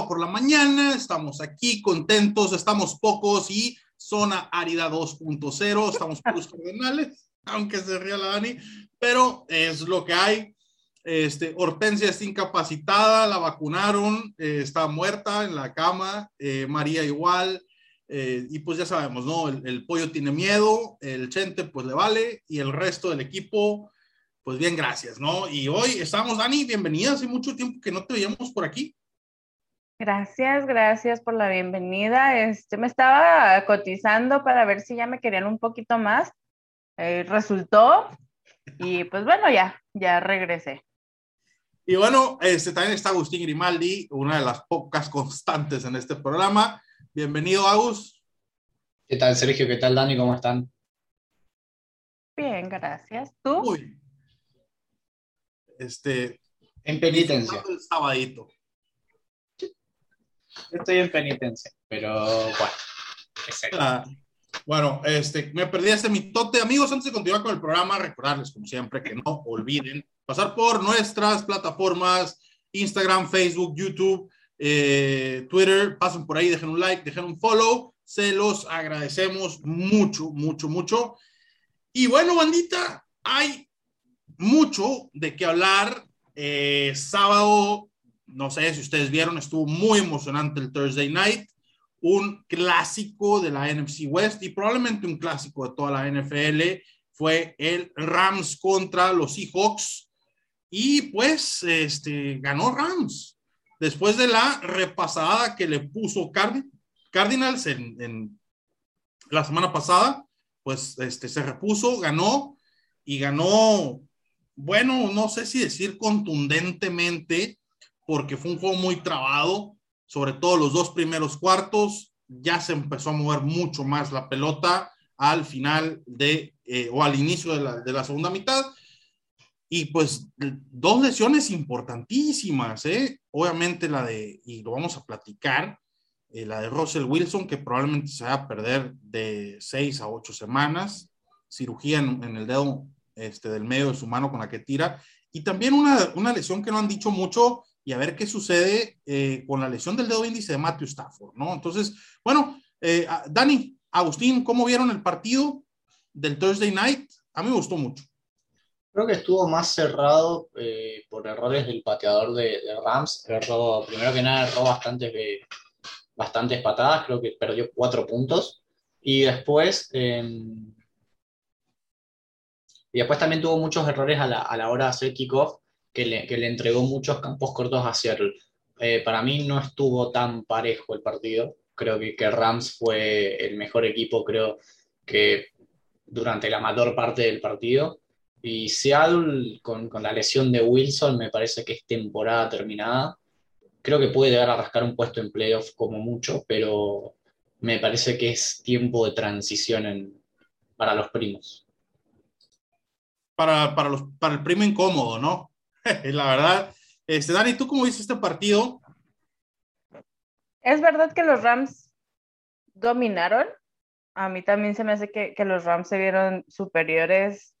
sábado por la mañana, estamos aquí contentos, estamos pocos y zona árida 2.0, estamos puros cardenales, aunque se ría la Dani, pero es lo que hay. Este, Hortensia está incapacitada, la vacunaron, eh, está muerta en la cama, eh, María igual, eh, y pues ya sabemos, ¿no? El, el, pollo tiene miedo, el Chente pues le vale, y el resto del equipo pues bien, gracias, ¿no? Y hoy estamos, Dani, bienvenida, hace mucho tiempo que no te veíamos por aquí. Gracias, gracias por la bienvenida. Este, me estaba cotizando para ver si ya me querían un poquito más. Eh, resultó y pues bueno, ya, ya regresé. Y bueno, este, también está Agustín Grimaldi, una de las pocas constantes en este programa. Bienvenido, Agus. ¿Qué tal, Sergio? ¿Qué tal, Dani? ¿Cómo están? Bien, gracias. ¿Tú? Muy este, en penitencia. El sabadito. Estoy en penitencia, pero bueno. Ah, bueno, este, me perdí este mitote. Amigos, antes de continuar con el programa, recordarles, como siempre, que no olviden pasar por nuestras plataformas, Instagram, Facebook, YouTube, eh, Twitter. Pasen por ahí, dejen un like, dejen un follow. Se los agradecemos mucho, mucho, mucho. Y bueno, bandita, hay mucho de qué hablar. Eh, sábado, no sé si ustedes vieron, estuvo muy emocionante el Thursday Night, un clásico de la NFC West y probablemente un clásico de toda la NFL. Fue el Rams contra los Seahawks y pues este, ganó Rams después de la repasada que le puso Cardinals en, en, la semana pasada, pues este, se repuso, ganó y ganó bueno, no sé si decir contundentemente, porque fue un juego muy trabado, sobre todo los dos primeros cuartos, ya se empezó a mover mucho más la pelota al final de, eh, o al inicio de la, de la, segunda mitad. Y pues dos lesiones importantísimas, ¿eh? Obviamente la de, y lo vamos a platicar, eh, la de Russell Wilson, que probablemente se va a perder de seis a ocho semanas, cirugía en, en el dedo este, del medio de su mano con la que tira. Y también una, una lesión que no han dicho mucho y a ver qué sucede eh, con la lesión del dedo índice de Matthew Stafford, ¿no? Entonces, bueno, eh, Dani, Agustín, ¿cómo vieron el partido del Thursday Night? A mí me gustó mucho. Creo que estuvo más cerrado eh, por errores del pateador de, de, Rams. Erró, primero que nada, erró bastantes, bastantes patadas, creo que perdió cuatro puntos. Y después, em, y después también tuvo muchos errores a la, a la hora de hacer kickoff, que le, que le entregó muchos campos cortos a Seattle. Eh, para mí no estuvo tan parejo el partido. Creo que, que, Rams fue el mejor equipo, creo que durante la mayor parte del partido. Y Seattle, con, con la lesión de Wilson, me parece que es temporada terminada. Creo que puede llegar a rascar un puesto en playoff como mucho, pero me parece que es tiempo de transición para los primos para, para, los, para el primo incómodo, ¿no? la verdad. Este, Dani, ¿tú cómo viste este partido? Es verdad que los Rams dominaron. A mí también se me hace que, que los Rams se vieron superiores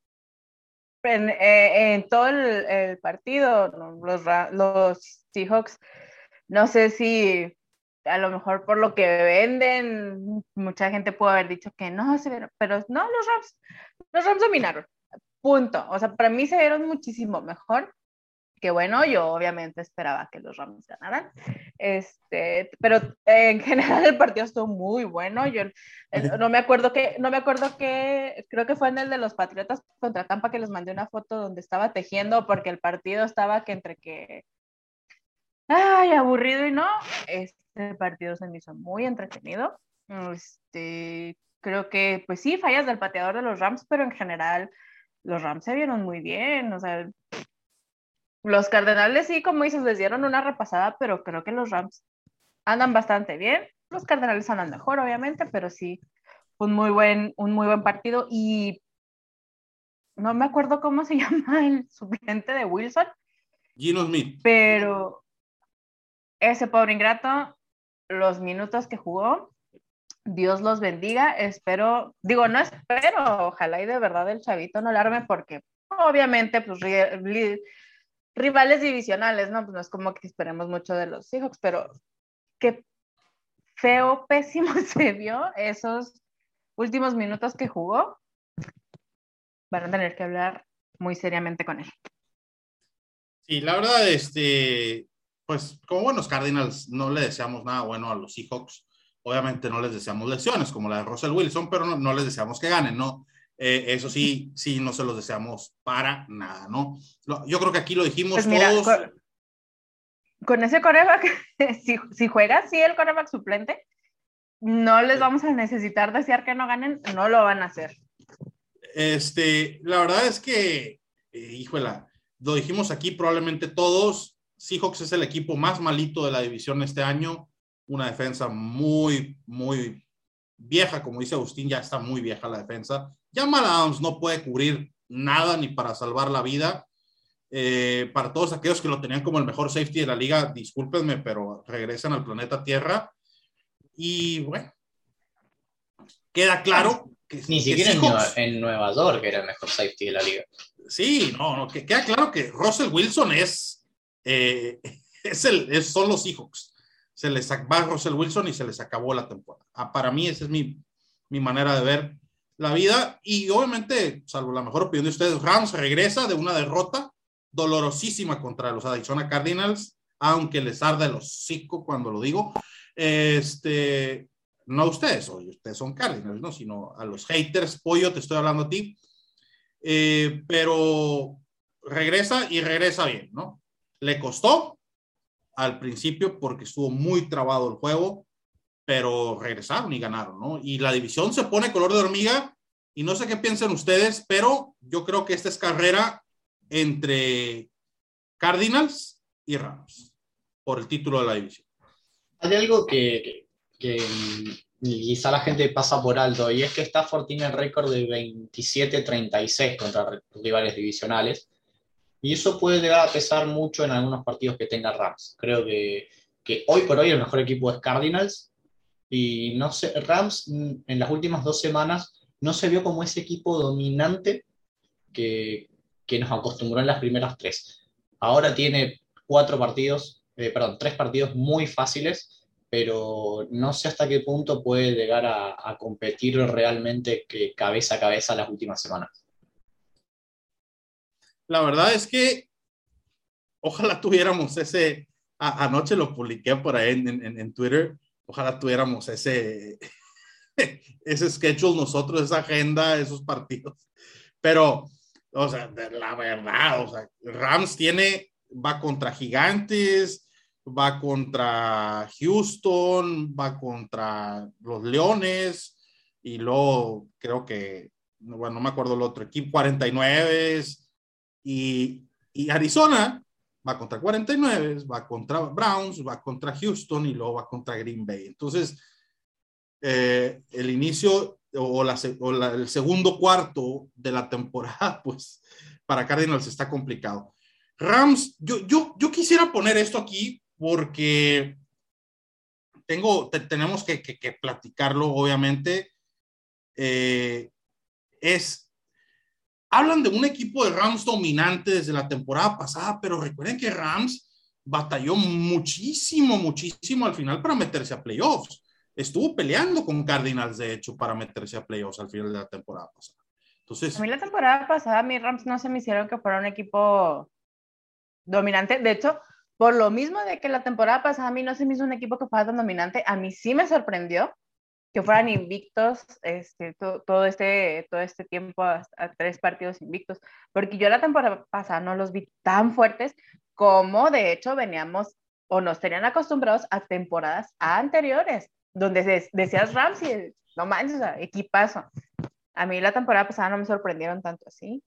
en, eh, todo el, partido. Los, los Seahawks, no sé si a lo mejor por lo que venden, mucha gente puede haber dicho que no, pero no, los Rams, los Rams dominaron. Punto. O sea, para mí se vieron muchísimo mejor. Que bueno, yo obviamente esperaba que los Rams ganaran. Este, pero en general el partido estuvo muy bueno. Yo eh, no me acuerdo que, no me acuerdo que, creo que fue en el de los Patriotas contra Tampa que les mandé una foto donde estaba tejiendo porque el partido estaba que entre que, ay, aburrido y no. Este partido se me hizo muy entretenido. Este, creo que, pues sí, fallas del pateador de los Rams, pero en general los Rams se vieron muy bien, o sea, los Cardenales sí, como dices, les dieron una repasada, pero creo que los Rams andan bastante bien. Los Cardenales andan mejor, obviamente, pero sí, un muy buen, un muy buen partido. Y no me acuerdo cómo se llama el suplente de Wilson. Gino Smith. Pero ese pobre ingrato, los minutos que jugó, Dios los bendiga. Espero, digo, no espero, ojalá y de verdad el chavito no alarme porque obviamente pues rivales divisionales, ¿no? Pues no es como que esperemos mucho de los Seahawks, pero qué feo, pésimo se vio esos últimos minutos que jugó. Van a tener que hablar muy seriamente con él. Sí, la verdad, este, pues como buenos Cardinals, no le deseamos nada bueno a los Seahawks. Obviamente no les deseamos lesiones como la de Russell Wilson, pero no, no les deseamos que ganen, ¿no? Eh, eso sí, sí, no se los deseamos para nada, ¿no? Yo creo que aquí lo dijimos pues todos. Con, ese coreback, si, si juega así el coreback suplente, no les vamos a necesitar desear que no ganen, no lo van a hacer. Este, la verdad es que, eh, híjola, lo dijimos aquí probablemente todos, Seahawks es el equipo más malito de la división este año, una defensa muy, muy vieja, como dice Agustín, ya está muy vieja la defensa. Ya Adams no puede cubrir nada ni para salvar la vida. Eh, para todos aquellos que lo tenían como el mejor safety de la liga, discúlpenme, pero regresan al planeta Tierra. Y bueno, queda claro que. Ni siquiera en, Nueva, York era el mejor safety de la liga. Sí, no, no, que queda claro que Russell Wilson es. Eh, es el, son los Seahawks. Se les va Russell Wilson y se les acabó la temporada. Ah, para mí, esa es mi, mi manera de ver la vida. Y obviamente, salvo la mejor opinión de ustedes, Rams regresa de una derrota dolorosísima contra los Arizona Cardinals, aunque les arde el hocico cuando lo digo. Este, no ustedes, ustedes son Cardinals, ¿no? Sino a los haters, pollo, te estoy hablando a ti. Eh, pero regresa y regresa bien, ¿no? Le costó al principio porque estuvo muy trabado el juego, pero regresaron y ganaron, ¿no? Y la división se pone color de hormiga y no sé qué piensan ustedes, pero yo creo que esta es carrera entre Cardinals y Rams por el título de la división. Hay algo que, quizá la gente pasa por alto, y es que Stafford tiene el récord de 27-36 contra rivales divisionales, y eso puede llegar a pesar mucho en algunos partidos que tenga Rams. Creo que, hoy por hoy el mejor equipo es Cardinals, y no sé, Rams en las últimas dos semanas no se vio como ese equipo dominante que, que nos acostumbró en las primeras tres. Ahora tiene cuatro partidos eh, perdón, tres partidos muy fáciles, pero no sé hasta qué punto puede llegar a, competir realmente que cabeza a cabeza las últimas semanas. La verdad es que ojalá tuviéramos ese, anoche lo publiqué por ahí en, Twitter, ojalá tuviéramos ese, ese schedule nosotros, esa agenda, esos partidos. Pero, o sea, la verdad, Rams tiene, va contra Gigantes, va contra Houston, va contra los Leones y luego creo que, bueno, no me acuerdo el otro equipo, 49 y, Arizona va contra 49, va contra Browns, va contra Houston y luego va contra Green Bay. Entonces, eh, el inicio o, la, el segundo cuarto de la temporada, pues para Cardinals está complicado. Rams, yo, yo, yo quisiera poner esto aquí porque tengo, tenemos que, platicarlo, obviamente. Eh, es, hablan de un equipo de Rams dominante desde la temporada pasada, pero recuerden que Rams batalló muchísimo, muchísimo al final para meterse a playoffs. Estuvo peleando con Cardinals, de hecho, para meterse a playoffs al final de la temporada pasada. Entonces, a mí la temporada pasada, mí Rams no se me hicieron que fuera un equipo dominante. De hecho, por lo mismo de que la temporada pasada a mí no se me hizo un equipo que fuera tan dominante, a mí sí me sorprendió que fueran invictos este, todo, este, todo este tiempo a, tres partidos invictos, porque yo la temporada pasada no los vi tan fuertes como de hecho veníamos o nos tenían acostumbrados a temporadas anteriores, donde decías Ramsey, no manches, o sea, equipazo. A mí la temporada pasada no me sorprendieron tanto así.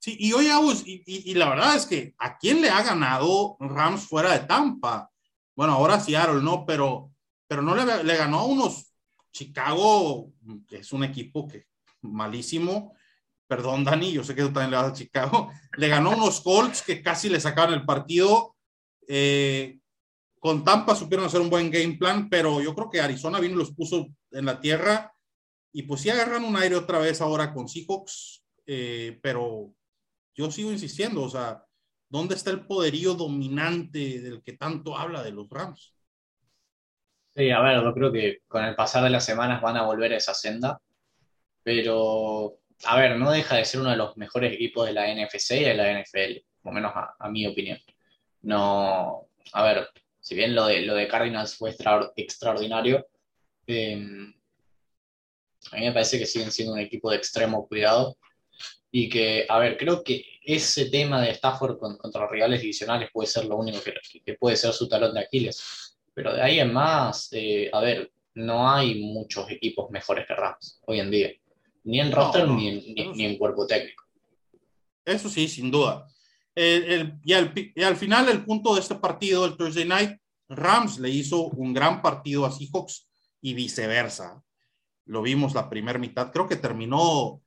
Sí, y oye, y, la verdad es que ¿a quién le ha ganado Rams fuera de Tampa? Bueno, ahora Seattle, ¿no? Pero, pero no le, le ganó a unos Chicago, que es un equipo que malísimo. Perdón, Dani, yo sé que tú también le vas a Chicago. Le ganó unos Colts que casi le sacaban el partido. Eh, con Tampa supieron hacer un buen game plan, pero yo creo que Arizona vino y los puso en la tierra. Y pues sí agarran un aire otra vez ahora con Seahawks, eh, pero yo sigo insistiendo, o sea, ¿Dónde está el poderío dominante del que tanto habla de los Rams? Sí, a ver, yo creo que con el pasar de las semanas van a volver a esa senda, pero, a ver, no deja de ser uno de los mejores equipos de la NFC y de la NFL, por lo menos a, mi opinión. No, a ver, si bien lo de, lo de Cardinals fue extraordinario, em, a mí me parece que siguen siendo un equipo de extremo cuidado y que, a ver, creo que ese tema de Stafford contra los rivales divisionales puede ser lo único que, que puede ser su talón de Aquiles pero de ahí en más, eh, a ver, no hay muchos equipos mejores que Rams hoy en día. Ni en roster ni, en, cuerpo técnico. Eso sí, sin duda. y, al, final, el punto de este partido, el Thursday Night, Rams le hizo un gran partido a Seahawks y viceversa. Lo vimos la primera mitad, creo que terminó,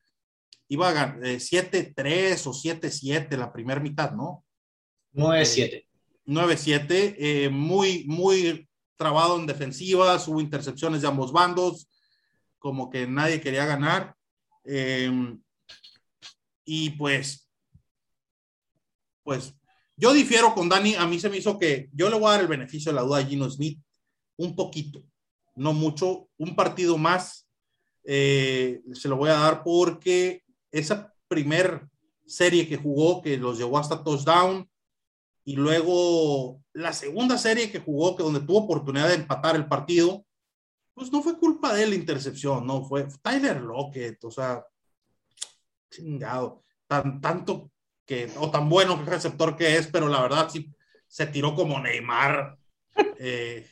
iba a 7-3 eh, o 7-7 la primera mitad, ¿no? 9-7. 9-7, eh, muy, muy trabado en defensivas, hubo intercepciones de ambos bandos, como que nadie quería ganar. Em, y pues, pues yo difiero con Dani, a mí se me hizo que yo le voy a dar el beneficio de la duda a Gino Smith un poquito, no mucho, un partido más eh, se lo voy a dar porque esa primer serie que jugó, que los llevó hasta touchdown, y luego la segunda serie que jugó, que donde tuvo oportunidad de empatar el partido, pues no fue culpa de la intercepción, no, fue Tyler Lockett, o sea, chingado, tan, tanto que, o tan bueno que receptor que es, pero la verdad sí se tiró como Neymar, eh,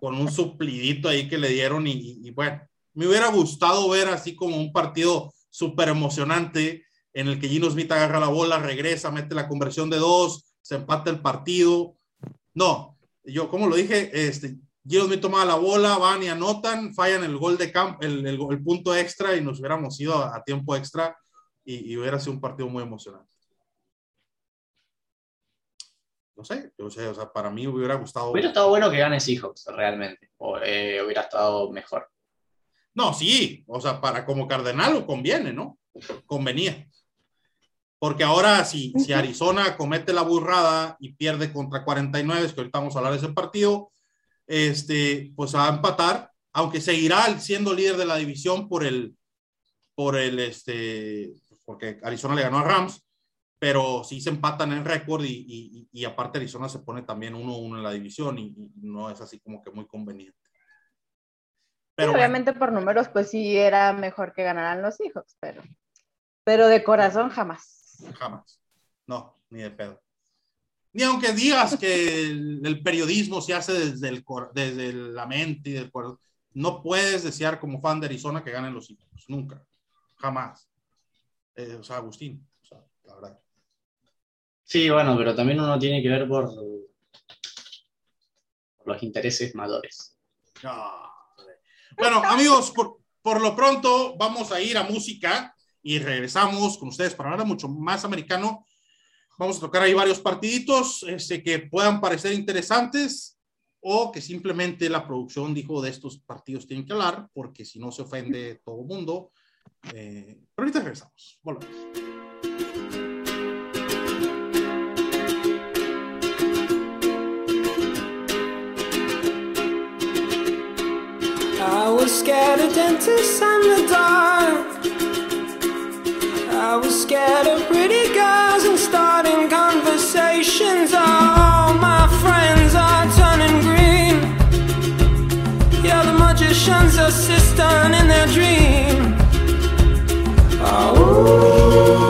con un suplidito ahí que le dieron y, y, bueno, me hubiera gustado ver así como un partido súper emocionante en el que Gino Smith agarra la bola, regresa, mete la conversión de dos, se empata el partido. No, yo como lo dije, este, Giro me tomaba la bola, van y anotan, fallan el gol de campo, el, el, punto extra y nos hubiéramos ido a, tiempo extra y, hubiera sido un partido muy emocionante. No sé, o sea, para mí hubiera gustado. Hubiera estado bueno que gane Seahawks, realmente, o eh, hubiera estado mejor. No, sí, o sea, para como Cardenal conviene, ¿no? Convenía. Porque ahora si, si Arizona comete la burrada y pierde contra 49, que ahorita vamos a hablar de ese partido, este, pues va a empatar, aunque seguirá siendo líder de la división por el, por el, este, porque Arizona le ganó a Rams, pero sí se empatan en récord y, y, aparte Arizona se pone también 1-1 en la división y, no es así como que muy conveniente. Pero obviamente por números pues sí era mejor que ganaran los hijos, pero, pero de corazón jamás. Jamás. No, ni de pedo. Ni aunque digas que el, periodismo se hace desde, el, desde la mente y del corazón, no puedes desear como fan de Arizona que ganen los equipos. Nunca. Jamás. Eh, o sea, Agustín. O sea, la verdad. Sí, bueno, pero también uno tiene que ver por, los intereses mayores. bueno, amigos, por, por lo pronto vamos a ir a música y regresamos con ustedes para hablar mucho más americano. Vamos a tocar ahí varios partiditos este, que puedan parecer interesantes o que simplemente la producción dijo de estos partidos tienen que hablar porque si no se ofende todo el mundo. Eh, pero ahorita regresamos. Volvemos. I was scared of dentists and the dark. I was scared of pretty girls and starting conversations. All my friends are turning green. Yeah, the magician's assistant in their dream. Oh.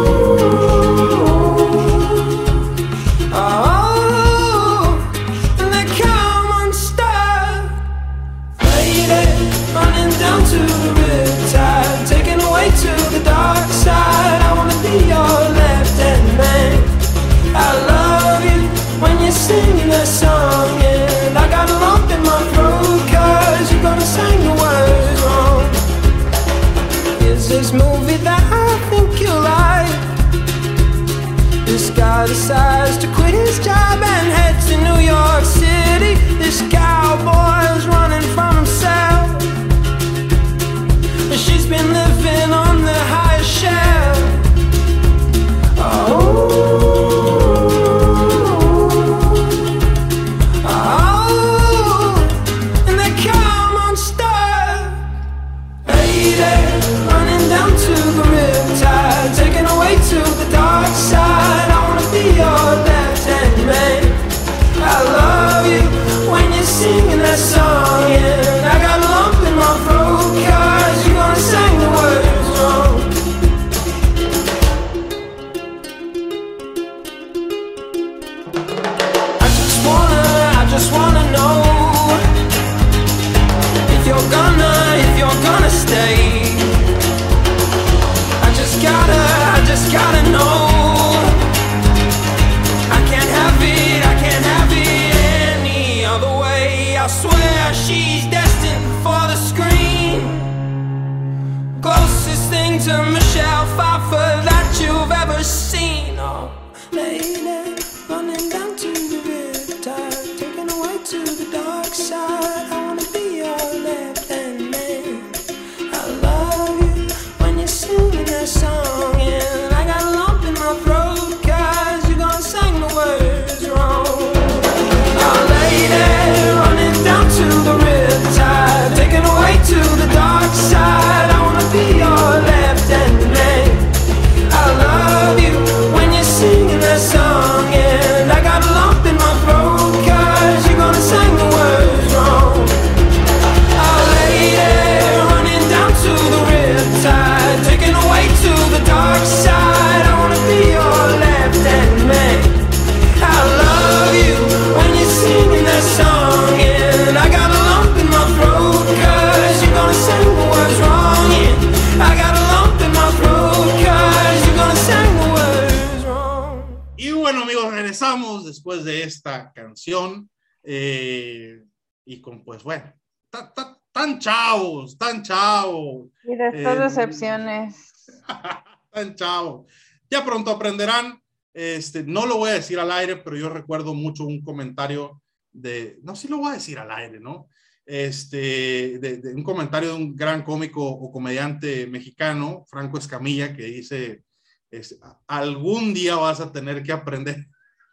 Estas Eh, decepciones. tan chavos. Ya pronto aprenderán. Este, no lo voy a decir al aire, pero yo recuerdo mucho un comentario de, no, sí lo voy a decir al aire, ¿no? Este, de, de un comentario de un gran cómico o comediante mexicano, Franco Escamilla, que dice, este, algún día vas a tener que aprender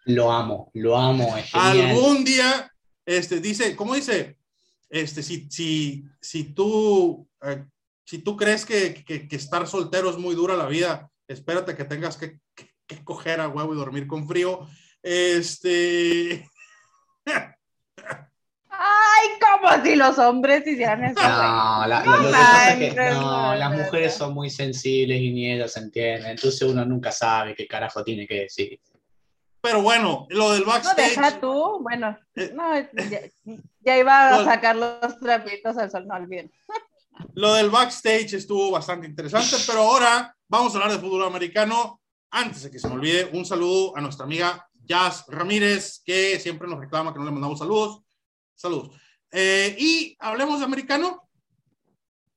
Lo amo, lo amo, es algún día, este, dice, ¿cómo dice? Este, si, si, si tú, eh, si tú crees que, que- que estar soltero es muy dura la vida, espérate que tengas que, que- que coger a huevo y dormir con frío. Este, Ay, como si los hombres hicieran eso. No, la- No lo, lo es no, no, las no, mujeres no. son muy sensibles y ni ellas entienden, entonces uno nunca sabe qué carajo tiene que decir. pero bueno, lo del No, backstage. deja tú. Bueno, Eh. no, ya, ya iba a No. sacar los trapitos al sol, no olviden. Lo del backstage estuvo bastante interesante, pero ahora vamos a hablar de fútbol americano. Antes de que se me olvide, un saludo a nuestra amiga Jazz Ramírez, que siempre nos reclama que no le mandamos saludos. Saludos. Eh, y hablemos de americano.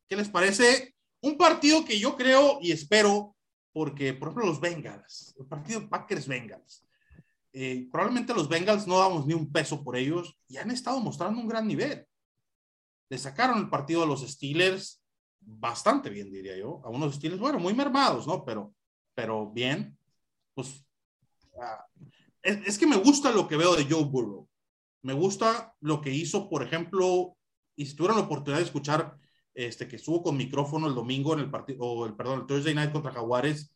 ¿Qué les parece? Un partido que yo creo y espero, porque, por ejemplo, los Bengals, el partido Packers-Bengals. eh, probablemente los Bengals no damos ni un peso por ellos y han estado mostrando un gran nivel le sacaron el partido a los Steelers bastante bien, diría yo. A unos Steelers, bueno, muy mermados, ¿no? Pero, pero bien. Pues ah, es, que me gusta lo que veo de Joe Burrow. Me gusta lo que hizo, por ejemplo, y si tuvieron la oportunidad de escuchar este que estuvo con micrófono el domingo en el partido, o el perdón, el Thursday night contra Jaguares,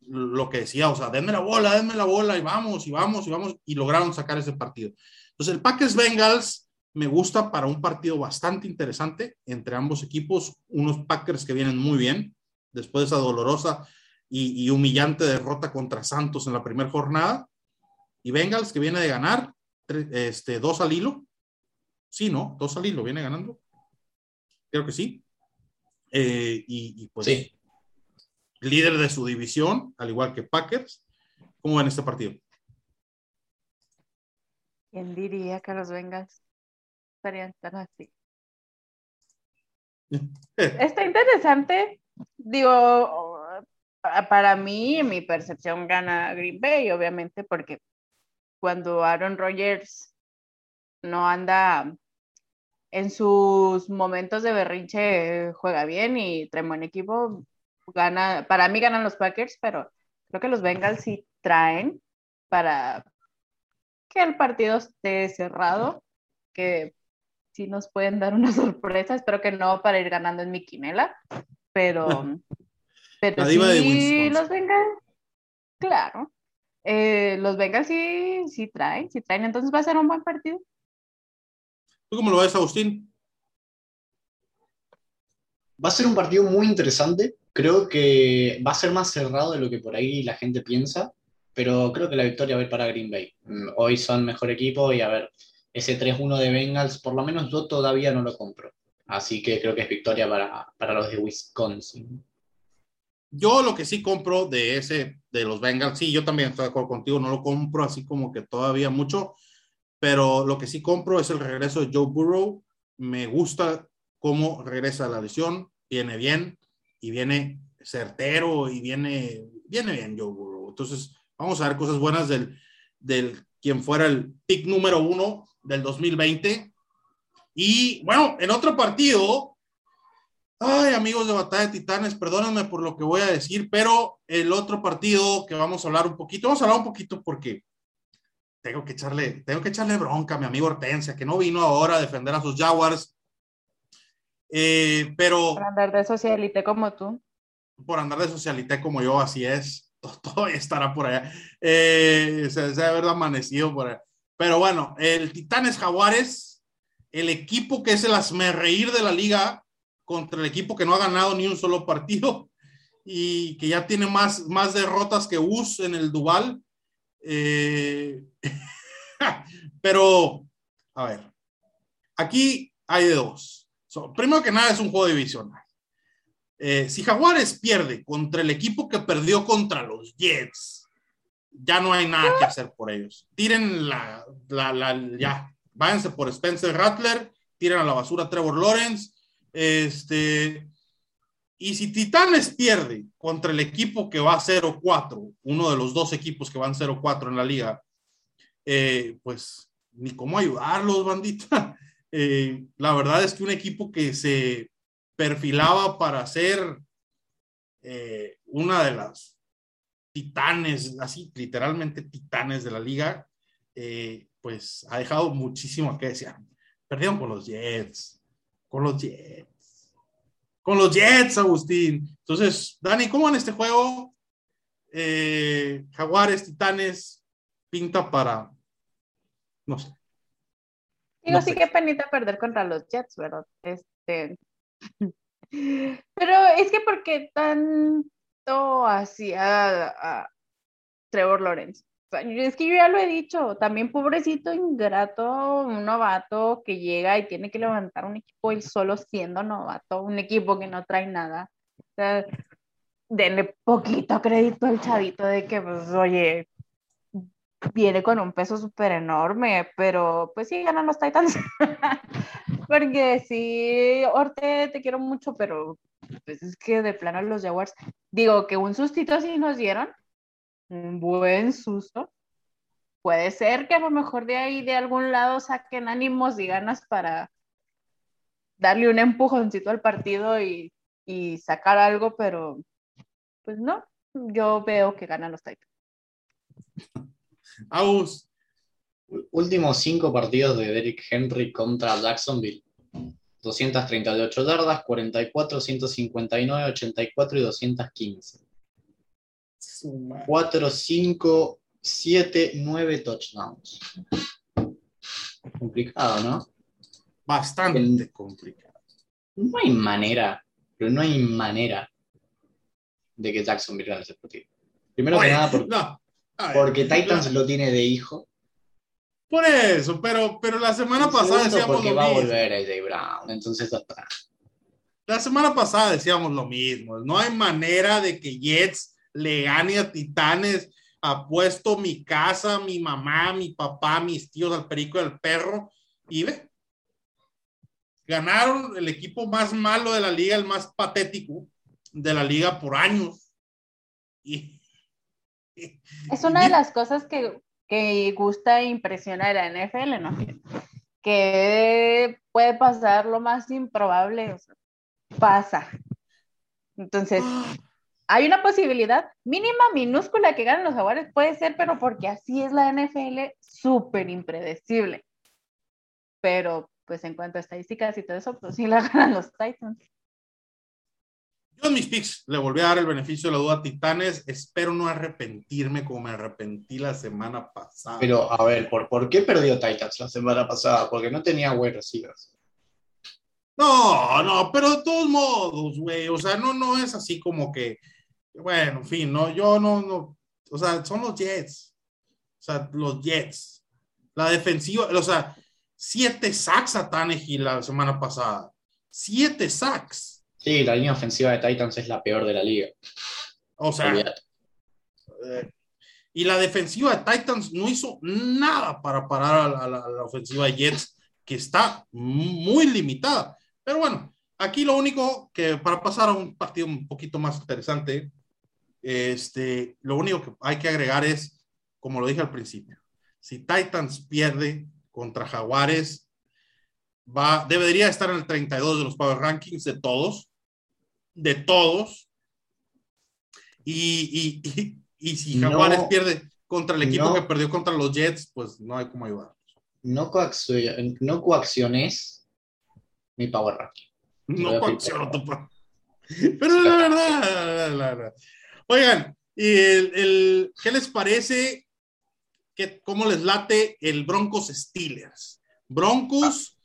lo que decía, o sea, denme la bola, denme la bola, y vamos, y vamos, y vamos, y lograron sacar ese partido. Entonces, el Packers Bengals me gusta para un partido bastante interesante entre ambos equipos, unos Packers que vienen muy bien después de esa dolorosa y, y humillante derrota contra Santos en la primera jornada, y Bengals que viene de ganar tre- este, dos al hilo. Sí, ¿no? Dos al hilo, viene ganando. Creo que sí. Eh, y, y, pues Sí. líder de su división, al igual que Packers. ¿Cómo ven este partido? ¿Quién diría que los Bengals estarían tan así? Está interesante. Digo, pa- para mí, mi percepción, gana Green Bay, obviamente, porque cuando Aaron Rodgers no anda en sus momentos de berrinche, juega bien y trae buen equipo, gana, para mí ganan los Packers, pero creo que los Bengals sí traen para que el partido esté cerrado, que sí nos pueden dar una sorpresa, espero que no para ir ganando en mi quinela, pero, pero sí, los Bengals, claro, eh, los Bengals sí, sí traen, sí traen, entonces va a ser un buen partido. ¿Tú cómo lo ves, Agustín? Va a ser un partido muy interesante. Creo que va a ser más cerrado de lo que por ahí la gente piensa, pero creo que la victoria va a ir para Green Bay. Mm, Hoy son mejor equipo y a ver, ese 3-1 de Bengals, por lo menos yo todavía no lo compro. Así que creo que es victoria para, para los de Wisconsin. Yo lo que sí compro de ese, de los Bengals, sí, yo también estoy de acuerdo contigo, no lo compro así como que todavía mucho, pero lo que sí compro es el regreso de Joe Burrow. Me gusta cómo regresa a la lesión, viene bien y viene certero y viene, viene bien Joe Burrow. Entonces, vamos a ver cosas buenas del, del quien fuera el pick número uno del 2020. Y bueno, en otro partido, ay amigos de Batalla de Titanes, perdónenme por lo que voy a decir, pero el otro partido que vamos a hablar un poquito, vamos a hablar un poquito porque tengo que echarle, tengo que echarle bronca a mi amigo Hortensia, que no vino ahora a defender a sus Jaguars. Eh, pero Para andar de socialite como tú. por andar de socialité como yo, así es, todo, todo estará por allá. Eh, se, se debe haber amanecido por allá. Pero bueno, el Titanes Jaguares, el equipo que es el asmerreír de la liga contra el equipo que no ha ganado ni un solo partido y que ya tiene más, más derrotas que US en el Duval. Eh, pero, a ver, aquí hay de dos. So, primero que nada es un juego divisional. Eh, si Jaguares pierde contra el equipo que perdió contra los Jets, ya no hay nada que hacer por ellos. Tiren la, la, la ya, váyanse por Spencer Rattler, tiren a la basura Trevor Lawrence. Este, y si Titanes pierde contra el equipo que va 0-4, uno de los dos equipos que van 0-4 en la liga, eh, pues ni cómo ayudarlos, bandita. Eh, la verdad es que un equipo que se perfilaba para ser eh, una de las titanes, así literalmente titanes de la liga, eh, pues ha dejado muchísimo que decir. Perdieron con los Jets, con los Jets, con los Jets, Agustín. Entonces, Dani, ¿cómo en este juego? Eh, Jaguares, Titanes, pinta para, no sé. Digo, No sí sé. que penita perder contra los Jets, ¿verdad? Este. Pero es que porque tanto hacía a Trevor Lawrence. O sea, es que yo ya lo he dicho, también pobrecito, ingrato, un novato que llega y tiene que levantar un equipo él solo siendo novato, un equipo que no trae nada. O sea, denle poquito crédito al chavito de que, pues, oye, viene con un peso súper enorme, pero pues sí, ganan los Titans. Porque sí, Orte, te quiero mucho, pero pues es que de plano los Jaguars, digo que un sustito sí nos dieron, un buen susto. Puede ser que a lo mejor de ahí, de algún lado, saquen ánimos y ganas para darle un empujoncito al partido y, y sacar algo, pero pues no, yo veo que ganan los Titans. Agus, Últimos cinco partidos de Derrick Henry contra Jacksonville. 238 yardas, 44, 159, 84 y 215. 4, 5, 7, 9 touchdowns. Complicado, ¿no? bastante complicado. No hay manera, pero no hay manera de que Jacksonville gane ese partido. Primero Oye, que nada, por- no, porque Titans lo tiene de hijo. Por eso, pero, pero la semana pasada segundo, decíamos lo va a mismo. volver AJ Brown. Entonces, hasta- La semana pasada decíamos lo mismo. No hay manera de que Jets le gane a Titanes. Apuesto mi casa, mi mamá, mi papá, mis tíos al perico del perro. Y ve. Ganaron el equipo más malo de la liga, el más patético de la liga por años. Y, Es una de las cosas que, que gusta e impresiona de la NFL, ¿no? Que puede pasar lo más improbable, pasa. Entonces, hay una posibilidad mínima, minúscula que ganen los jaguares, puede ser, pero porque así es la NFL, súper impredecible. Pero, pues en cuanto a estadísticas y todo eso, pues sí la ganan los Titans. Yo en mis picks le volví a dar el beneficio de la duda a Titanes. Espero no arrepentirme como me arrepentí la semana pasada. Pero, a ver, ¿por, ¿por qué perdió Titans la semana pasada? Porque no tenía wide receivers. No, no, pero de todos modos, güey, o sea, no, no es así como que, bueno, en fin, no, yo no, no, o sea, son los Jets, o sea, los Jets, la defensiva, o sea, siete sacks a Tannehill la semana pasada. Siete sacks. Sí, la línea ofensiva de Titans es la peor de la liga. O sea, eh, y la defensiva de Titans no hizo nada para parar a la, a la- a la ofensiva de Jets, que está muy limitada. Pero bueno, aquí lo único que para pasar a un partido un poquito más interesante, este, lo único que hay que agregar es, como lo dije al principio, si Titans pierde contra Jaguares, va, debería estar en el 32 de los Power Rankings de todos, de todos. Y, y, y, y si No. Jaguares pierde contra el equipo No. que perdió contra los Jets, pues no hay cómo ayudar. No, coaccio- no coacciones mi power ranking. No coacciono tu pa- Pero la verdad, la, la verdad. Oigan, el, el- ¿qué les parece? ¿Qué, ¿Cómo les late el Broncos Steelers? Broncos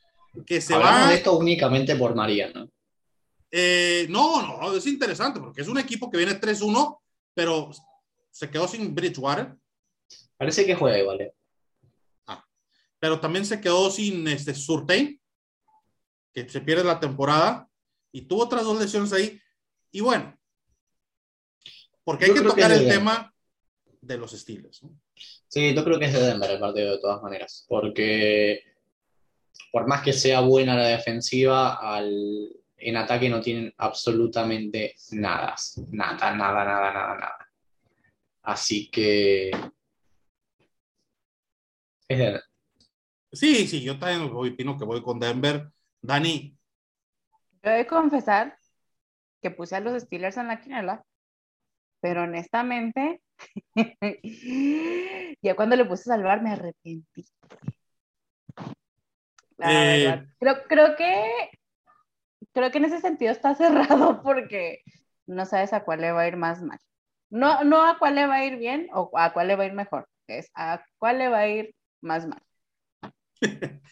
que se Hablamos va. de esto únicamente por María, ¿no? eh, no, no, es interesante porque es un equipo que viene 3-1, pero se quedó sin Bridgewater, Parece que juega igual. ¿eh? pero también se quedó sin este Surtain, que se pierde la temporada, y tuvo otras dos lesiones ahí. Y bueno, porque hay Yo que que tocar es el tema de los Steelers. ¿no? Sí, yo creo que es de Denver el partido de todas maneras, porque por más que sea buena la defensiva, al, en ataque no tienen absolutamente nada, nada, nada, nada, nada, nada. Así que es de. Sí, sí, yo también voy, opino que voy con Denver. Dani, Yo he de confesar que puse a los Steelers en la quinela, pero honestamente, ya cuando le puse a salvar me arrepentí. La Eh. verdad. Creo, creo que creo que en ese sentido está cerrado porque no sabes a cuál le va a ir más mal. No, no a cuál le va a ir bien o a cuál le va a ir mejor, es a cuál le va a ir más mal.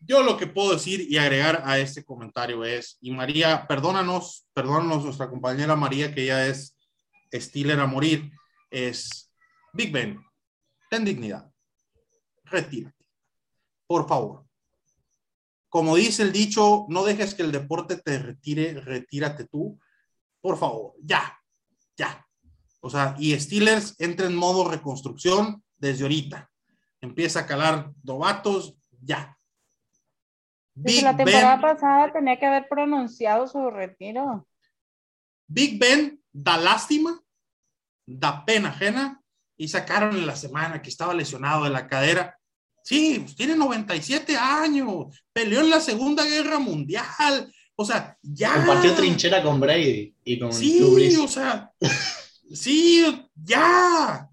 yo lo que puedo decir y agregar a este comentario es, y María, perdónanos, perdónanos nuestra compañera María, que ella es Steeler a morir, es Big Ben, ten dignidad, retírate, por favor. Como dice el dicho, no dejes que el deporte te retire, retírate tú, por favor, ya, ya. O sea, y Steelers entra en modo reconstrucción desde ahorita. Empieza a calar novatos, ya. Desde Big la temporada Ben, pasada tenía que haber pronunciado su retiro. Big Ben da lástima, da pena ajena y sacaron en la semana que estaba lesionado de la cadera. Sí, tiene 97 años, peleó en la Segunda Guerra Mundial. O sea, ya. Compartió trinchera con Brady y con Sí, o sea, sí, ya.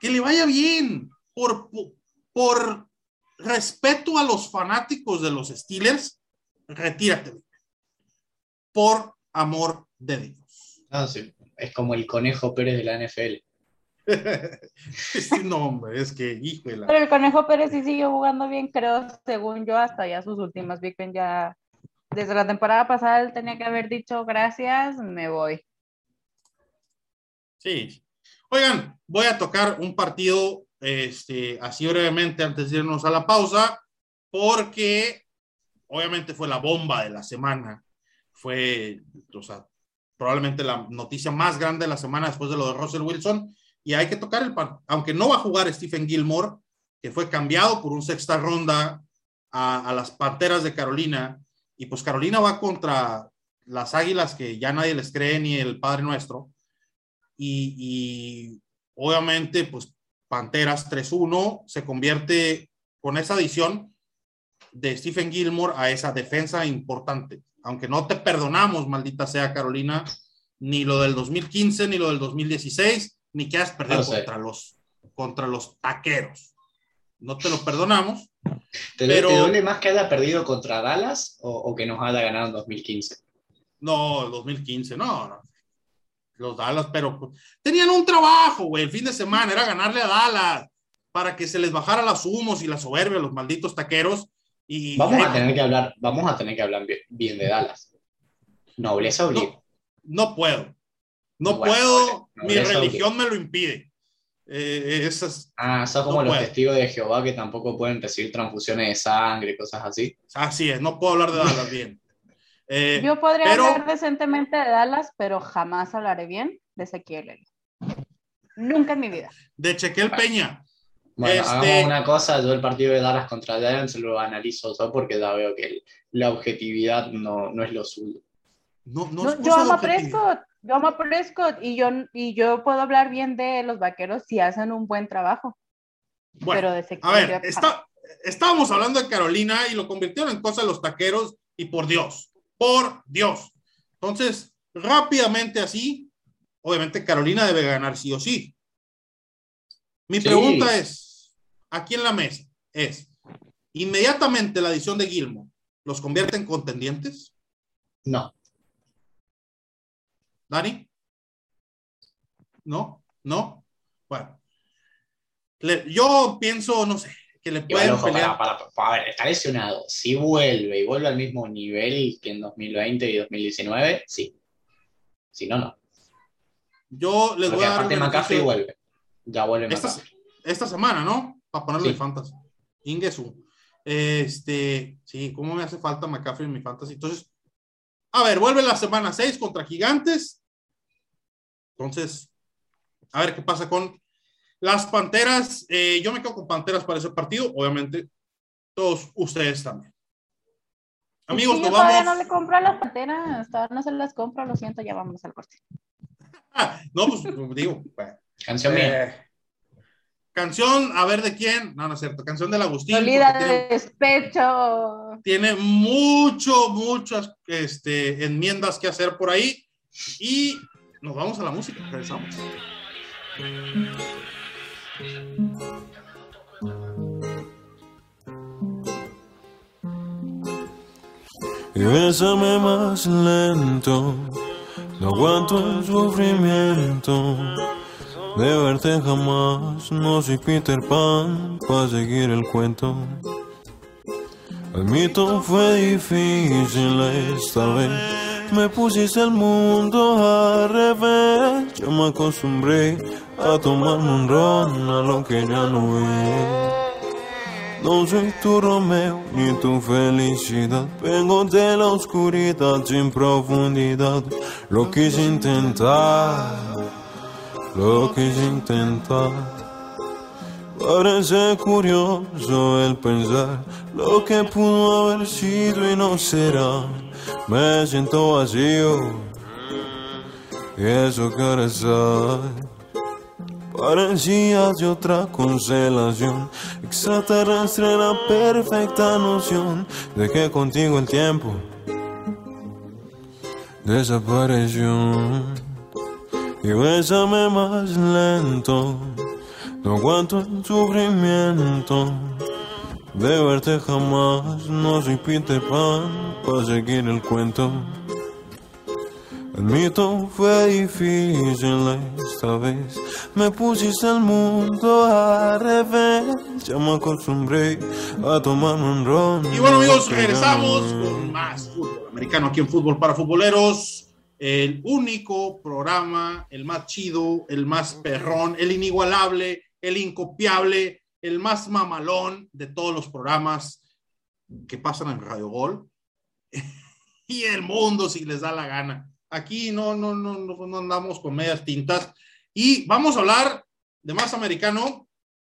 Que le vaya bien. Por, por, por respeto a los fanáticos de los Steelers, retírate. Por amor de Dios. Ah, sí. Es como el conejo Pérez de la NFL. Este nombre, es que, híjole. Pero el Conejo Pérez sí siguió jugando bien, creo, según yo, hasta ya sus últimas. Big Ben ya, desde la temporada pasada, él tenía que haber dicho gracias, me voy. Sí. Oigan, voy a tocar un partido este, así brevemente antes de irnos a la pausa, porque obviamente fue la bomba de la semana. Fue, o sea, probablemente la noticia más grande de la semana después de lo de Russell Wilson. Y hay que tocar el partido, aunque no va a jugar Stephen Gilmore, que fue cambiado por un sexta ronda a, a las Panteras de Carolina. Y pues Carolina va contra las Águilas que ya nadie les cree ni el Padre Nuestro y, y obviamente, pues Panteras 3-1 se convierte con esa adición de Stephen Gilmore a esa defensa importante. Aunque no te perdonamos, maldita sea Carolina, ni lo del 2015, ni lo del 2016, ni que has perdido No sé. contra, los, contra los taqueros. No te lo perdonamos. ¿Te, Pero- ¿Te duele más que haya perdido contra Dallas o, o que nos haya ganado en 2015? No, el 2015, no, no. Los Dallas, pero pues, tenían un trabajo, güey, el fin de semana, era ganarle a Dallas para que se les bajara las humos y la soberbia a los malditos taqueros. Y Vamos a tener que hablar, vamos a tener que hablar bien, bien de Dallas. Nobleza obliga. no puedo. No Bueno, puedo, no, mi religión me lo impide. Eh, esas, Ah, son como No los puede. testigos de Jehová que tampoco pueden recibir transfusiones de sangre, cosas así. así es, no puedo hablar de Dallas bien. Eh, Yo podría pero- hablar decentemente de Dallas, pero jamás hablaré bien de Ezequiel. Nunca en mi vida. de Echequel Peña. Bueno, Este- hagamos una cosa, yo el partido de Dallas contra Giants lo analizo yo porque ya veo que el- la objetividad no, no es lo suyo. No, no, No, yo amo a. Prescott, yo amo a Prescott y yo, y yo puedo hablar bien de los vaqueros si hacen un buen trabajo. Bueno, pero de a ver, está, estábamos hablando de Carolina y lo convirtieron en cosa de los taqueros y por Dios, por Dios. Entonces, rápidamente así, obviamente Carolina debe ganar sí o sí. Mi Sí. pregunta es, aquí en la mesa, es, inmediatamente la adición de Gilmo, ¿los convierte en contendientes? No, Dani? ¿No? ¿No? Bueno. Le- yo pienso, no sé, que le pueden ojo, pelear. para, para, para- a ver, está lesionado. Si vuelve y vuelve al mismo nivel que en 2020 y 2019, sí. Si no, no. Yo les voy a dar aparte vuelve. Ya vuelve esta semana, ¿no? Para ponerle Sí. fantasy. Ingesu. Este, sí, ¿cómo me hace falta McCaffrey en mi fantasy? Entonces, a ver, vuelve la semana 6 contra Gigantes. Entonces, a ver qué pasa con las Panteras. Eh, yo me quedo con Panteras para ese partido, obviamente. Todos ustedes también. Amigos, Sí, nos yo todavía vamos. no le compro a las panteras, todavía no se las compro, lo siento, ya vamos al corte. Ah, no, pues digo, bueno. Canción mía. Canción, a ver de quién. No, no es cierto. Canción del Agustín. Dolida porque de tiene, despecho. tiene mucho, muchas este, enmiendas que hacer por ahí. Y nos vamos a la música. Regresamos. y bésame más lento. No aguanto el sufrimiento de verte jamás. No soy Peter Pan para seguir el cuento. Admito fue difícil esta vez. Me pusiste el mundo al revés. Yo me acostumbré a tomarme un ron a lo que ya no es. No soy tu Romeo ni tu felicidad. Vengo de la oscuridad sin profundidad. Lo quise intentar, lo quise intentar. Parece curioso el pensar lo que pudo haber sido y no será. Me siento vacío y eso que ahora. Parecías de otra constelación, extraterrestre la perfecta noción de que contigo el tiempo desapareció. Y bésame más lento, no aguanto el sufrimiento de verte jamás. No soy Peter Pan para seguir el cuento. Admito fue difícil esta vez. Me pusiste el mundo al revés. Ya me acostumbré a tomarme un ron. Y bueno, amigos, regresamos con más fútbol americano aquí en Fútbol para Futboleros. El único programa, el más chido, el más perrón, el inigualable, el incopiable, el más mamalón de todos los programas que pasan en Radio Gol y el mundo si les da la gana. Aquí no, no, no, no, no andamos con medias tintas. Y vamos a hablar de más americano.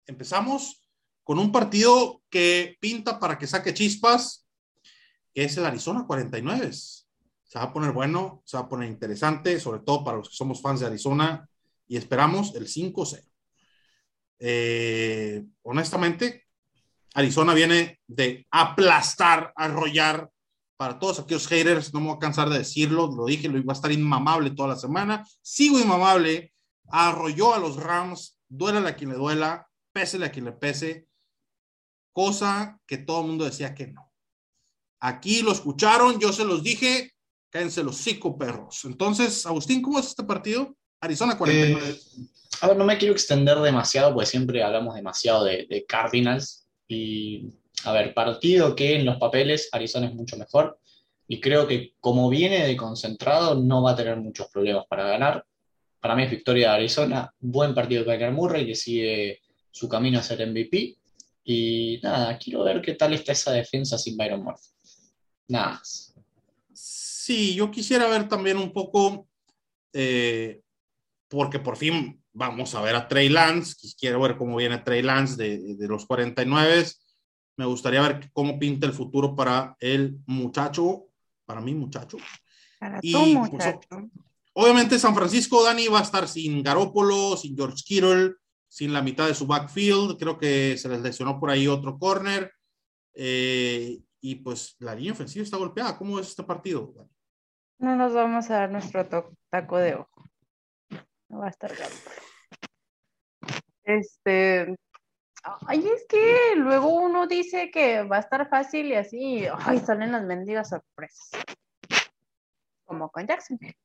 Empezamos con un partido que pinta para que saque chispas, que es el Arizona 49. Se va a poner bueno, se va a poner interesante, sobre todo para los que somos fans de Arizona, y esperamos el 5-0. Eh, honestamente, Arizona viene de aplastar, arrollar para todos aquellos haters, no me voy a cansar de decirlo, lo dije, lo iba a estar inmamable toda la semana, sigo inmamable, arrolló a los Rams, duélale a quien le duela, pésele a quien le pese, cosa que todo el mundo decía que no. Aquí lo escucharon, yo se los dije, cállense los cinco perros. Entonces, Agustín, ¿cómo es este partido? Arizona 49. Eh, a ver, no me quiero extender demasiado, porque siempre hablamos demasiado de, de Cardinals. Y, a ver, partido que en los papeles Arizona es mucho mejor. Y creo que como viene de concentrado, no va a tener muchos problemas para ganar. Para mí es victoria de Arizona. Buen partido de Kyler Murray que sigue su camino a ser MVP. Y nada, quiero ver qué tal está esa defensa sin Byron Murphy. Nada más. Sí, yo quisiera ver también un poco, eh, porque por fin vamos a ver a Trey Lance. Quiero ver cómo viene Trey Lance de, de los 49. Me gustaría ver cómo pinta el futuro para el muchacho, para mí muchacho. Para Y, tu pues, muchacho. Obviamente San Francisco, Dani, va a estar sin Garópolo, sin George Kittle, sin la mitad de su backfield. Creo que se les lesionó por ahí otro corner. Eh, y pues la línea ofensiva está golpeada. ¿Cómo es este partido? Dani? No nos vamos a dar nuestro taco de ojo. No va a estar Garoppolo. Este. Ay, es que luego uno dice que va a estar fácil y así, ay, salen las mendigas sorpresas. Como con Jacksonville.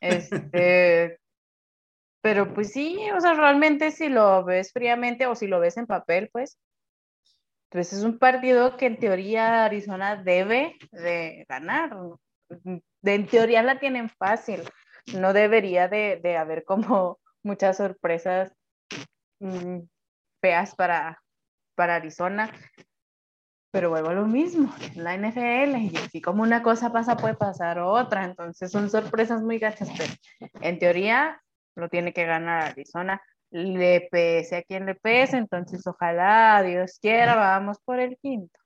Este. Pero pues sí, o sea, realmente si lo ves fríamente o si lo ves en papel, pues, pues es un partido que en teoría Arizona debe de ganar. De, en teoría la tienen fácil. No debería de, de haber como muchas sorpresas mm, feas para, para Arizona. Pero vuelvo a lo mismo, la NFL, y así como una cosa pasa, puede pasar otra. Entonces son sorpresas muy gachas, pero en teoría lo tiene que ganar Arizona. Le pese a quien le pese, entonces ojalá, Dios quiera, vamos por el quinto.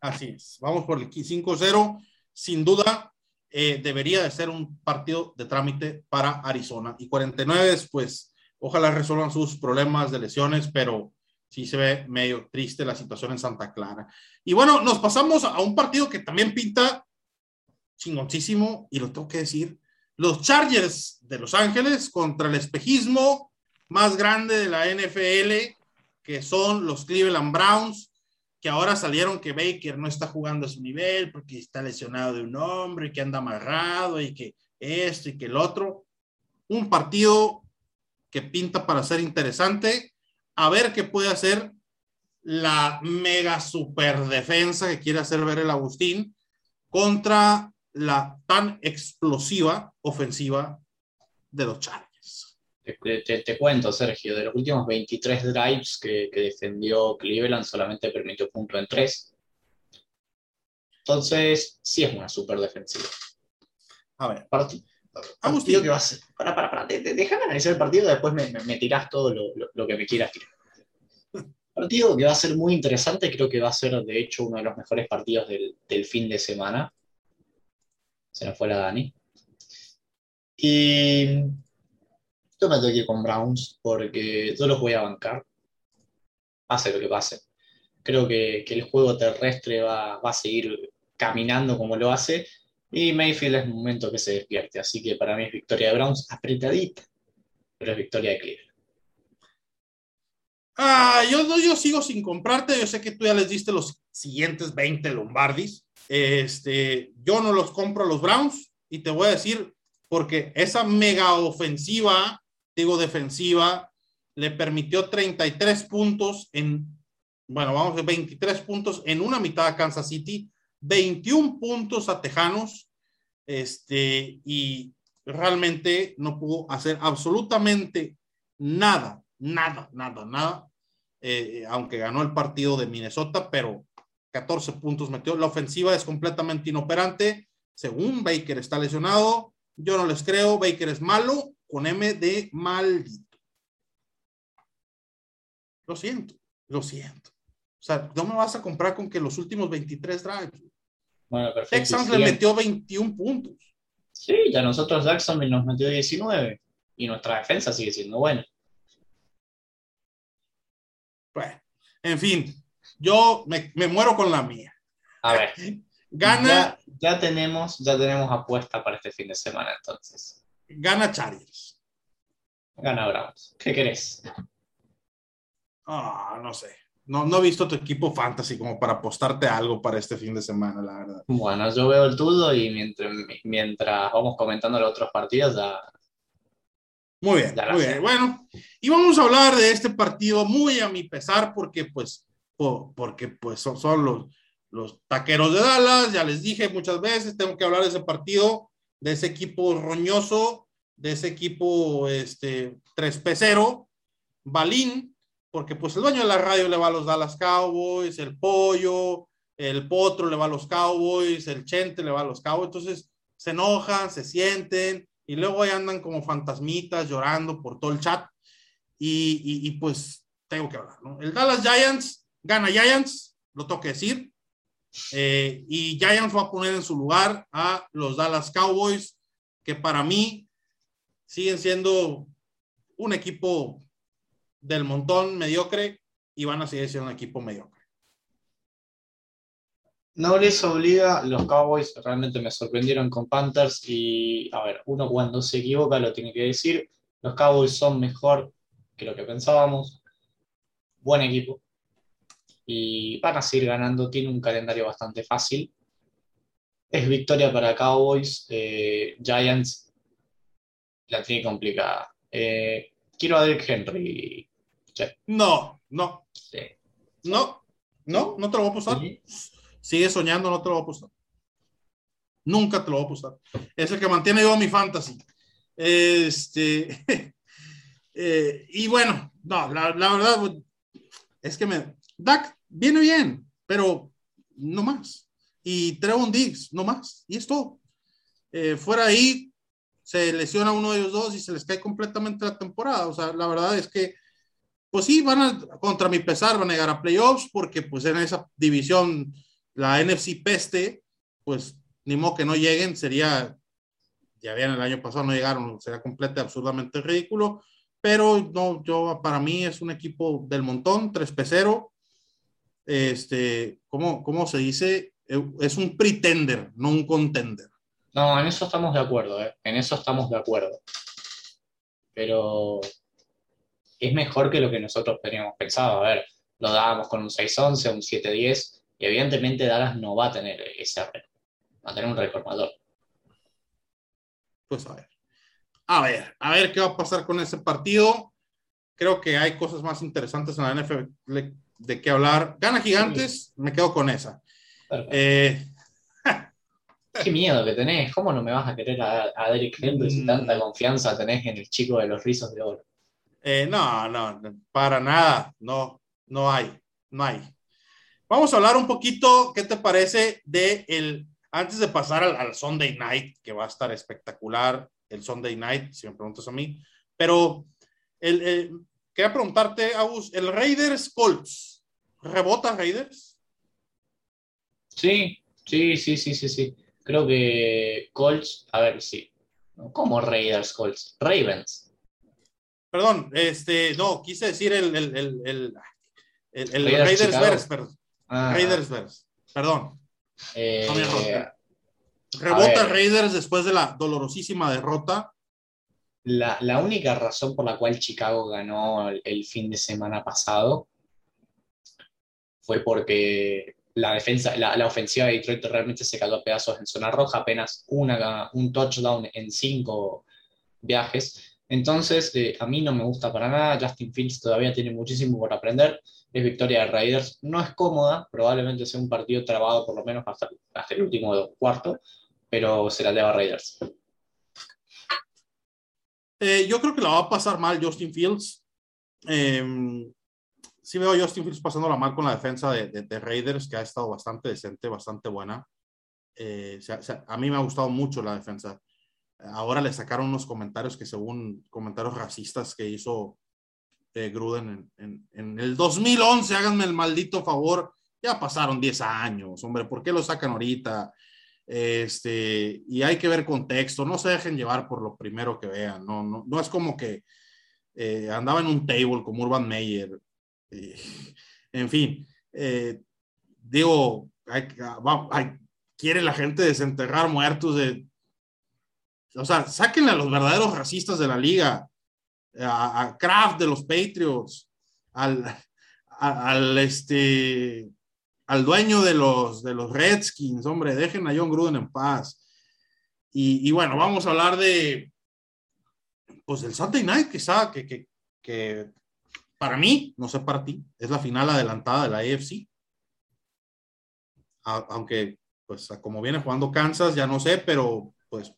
Así es. Vamos por el 5-0. Sin duda, eh, debería de ser un partido de trámite para Arizona. Y 49, pues, ojalá resuelvan sus problemas de lesiones, pero sí se ve medio triste la situación en Santa Clara. Y bueno, nos pasamos a un partido que también pinta chingoncísimo, y lo tengo que decir, los Chargers de Los Ángeles contra el espejismo más grande de la NFL, que son los Cleveland Browns, que ahora salieron que Baker no está jugando a su nivel porque está lesionado de un hombre y que anda amarrado y que esto y que el otro. Un partido que pinta para ser interesante. A ver qué puede hacer la mega super defensa que quiere hacer ver el Agustín contra la tan explosiva ofensiva de los Chargers. Te, te- te cuento, Sergio, de los últimos 23 drives que, que defendió Cleveland, solamente permitió punto en 3. Entonces, sí es una super defensiva. A ver, Parti- Agustín. que va a ser. Para, para, para. Déjame analizar el partido, después me, me, me tirás todo lo, lo- lo que me quieras tirar. Partido que va a ser muy interesante, creo que va a ser de hecho uno de los mejores partidos del, del fin de semana. Se nos fue la Dani. Y yo me tengo que ir con Browns porque yo los voy a bancar. Pase lo que pase. Creo que, que el juego terrestre va, va a seguir caminando como lo hace. Y Mayfield es momento que se despierte. Así que para mí es victoria de Browns apretadita. Pero es victoria de Cleveland. Ah, yo, yo sigo sin comprarte. Yo sé que tú ya les diste los siguientes 20 Lombardis. Este, yo no los compro a los Browns y te voy a decir porque esa mega ofensiva, digo defensiva, le permitió 33 puntos en, bueno, vamos a ver, 23 puntos en una mitad a Kansas City, 21 puntos a Tejanos, este, y realmente no pudo hacer absolutamente nada, nada, nada, nada, eh, aunque ganó el partido de Minnesota, pero 14 puntos metió. La ofensiva es completamente inoperante. Según Baker está lesionado, yo no les creo. Baker es malo con M de maldito. Lo siento, lo siento. O sea, no me vas a comprar con que los últimos 23 drives. Bueno, perfecto. Texans le metió 21 puntos. Sí, ya nosotros Jacksonville nos metió 19 y nuestra defensa sigue siendo buena. Bueno, en fin, yo me, me muero con la mía. A ver, Gana, ya, ya tenemos, ya tenemos apuesta para este fin de semana entonces. Gana Chargers. Gana Browns. ¿Qué querés? Ah, no sé. No, no he visto tu equipo fantasy como para apostarte algo para este fin de semana, la verdad. Bueno, yo veo el tuyo y mientras, mientras vamos comentando los otros partidos, ya Muy bien, muy bien. Bueno, y vamos a hablar de este partido muy a mi pesar porque pues, po- porque pues son, son los, los taqueros de Dallas, ya les dije muchas veces, tengo que hablar de ese partido, de ese equipo roñoso de ese equipo este, 3P0, Balín, porque pues el dueño de la radio le va a los Dallas Cowboys, el Pollo, el Potro le va a los Cowboys, el Chente le va a los Cowboys, entonces se enojan, se sienten y luego ahí andan como fantasmitas llorando por todo el chat y, y- y, pues tengo que hablar, ¿no? El Dallas Giants gana Giants, lo tengo que decir, eh, y Giants va a poner en su lugar a los Dallas Cowboys, que para mí siguen siendo un equipo del montón mediocre y van a seguir siendo un equipo mediocre. No les obliga, los Cowboys realmente me sorprendieron con Panthers y, a ver, uno cuando se equivoca lo tiene que decir, los Cowboys son mejor que lo que pensábamos, buen equipo y van a seguir ganando, tiene un calendario bastante fácil, es victoria para Cowboys, eh, Giants la tiene complicada. Eh, quiero a Derrick Henry. No, no, Sí. no, no, no te lo voy a apostar. Sigue soñando, no te lo voy a apostar. Nunca te lo voy a apostar. Es el que mantiene yo mi fantasy. Este, eh, y bueno, no, la, la verdad es que me. Dak viene bien, pero no más. Y Trevon Diggs, no más. Y es todo. Eh, fuera ahí, se lesiona uno de ellos dos y se les cae completamente la temporada. O sea, la verdad es que, pues sí, van a, contra mi pesar, van a llegar a playoffs porque pues en esa división, la NFC peste, pues ni modo que no lleguen, sería, ya bien el año pasado no llegaron, sería completamente absurdamente ridículo, pero no, yo, para mí es un equipo del montón, 3P0, este, ¿cómo, cómo se dice? Es un pretender, no un contender. No, en eso estamos de acuerdo, ¿eh? En eso estamos de acuerdo. Pero es mejor que lo que nosotros teníamos pensado. A ver, lo dábamos con un 6-11, un 7-10, y evidentemente Dallas no va a tener ese récord. Va a tener un récord mayor. Pues a ver. A ver, a ver qué va a pasar con ese partido. Creo que hay cosas más interesantes en la NFL de qué hablar. Gana Gigantes, me quedo con esa. Eh, Qué miedo que tenés. ¿Cómo no me vas a querer a, a Derrick Henry si Mm. tanta confianza tenés en el chico de los rizos de oro? Eh, no, no, para nada, no, no hay, no hay. Vamos a hablar un poquito, ¿qué te parece de el, antes de pasar al, al Sunday Night, que va a estar espectacular, el Sunday Night, si me preguntas a mí, pero el, el- quería preguntarte, Agus, el Raiders Colts, ¿rebota Raiders? Sí, sí, sí, sí, sí, sí. Creo que Colts, a ver, sí. ¿Cómo Raiders Colts? Ravens. Perdón, este, no, quise decir el, el, el, el, Raiders Raiders. Bears, perdón, Ah, Raiders Bears, perdón. eh, No me error. Rebota. Raiders después de la dolorosísima derrota. La, única razón por la cual Chicago ganó el, fin de semana pasado fue porque la defensa, la, ofensiva de Detroit realmente se cayó a pedazos en zona roja, apenas un touchdown en cinco viajes. Entonces, eh, a mí no me gusta para nada. Justin Fields todavía tiene muchísimo por aprender. Es victoria de Raiders. No es cómoda, probablemente sea un partido trabado por lo menos hasta, hasta el último cuarto, pero se la lleva Raiders. Eh, yo creo que la va a pasar mal Justin Fields. Eh, sí veo a Justin Fields pasándola mal con la defensa de, de- de Raiders, que ha estado bastante decente, bastante buena. Eh, o sea, a mí me ha gustado mucho la defensa. Ahora le sacaron unos comentarios que según comentarios racistas que hizo eh, Gruden en, en- en el 2011, háganme el maldito favor, ya pasaron 10 años, hombre, ¿por qué lo sacan ahorita? Este, y hay que ver contexto, no se dejen llevar por lo primero que vean, no, es como que eh, andaba en un table como Urban Meyer, en fin, eh, digo, quiere la gente desenterrar muertos de, o sea, sáquenle a los verdaderos racistas de la liga, a, a Kraft de los Patriots, al, al este, al dueño de los, de los Redskins, hombre, dejen a John Gruden en paz. Y, bueno, vamos a hablar de, pues del Sunday Night, está, que, que, que para mí, no sé para ti, es la final adelantada de la AFC. Aunque, pues, como viene jugando Kansas, ya no sé, pero pues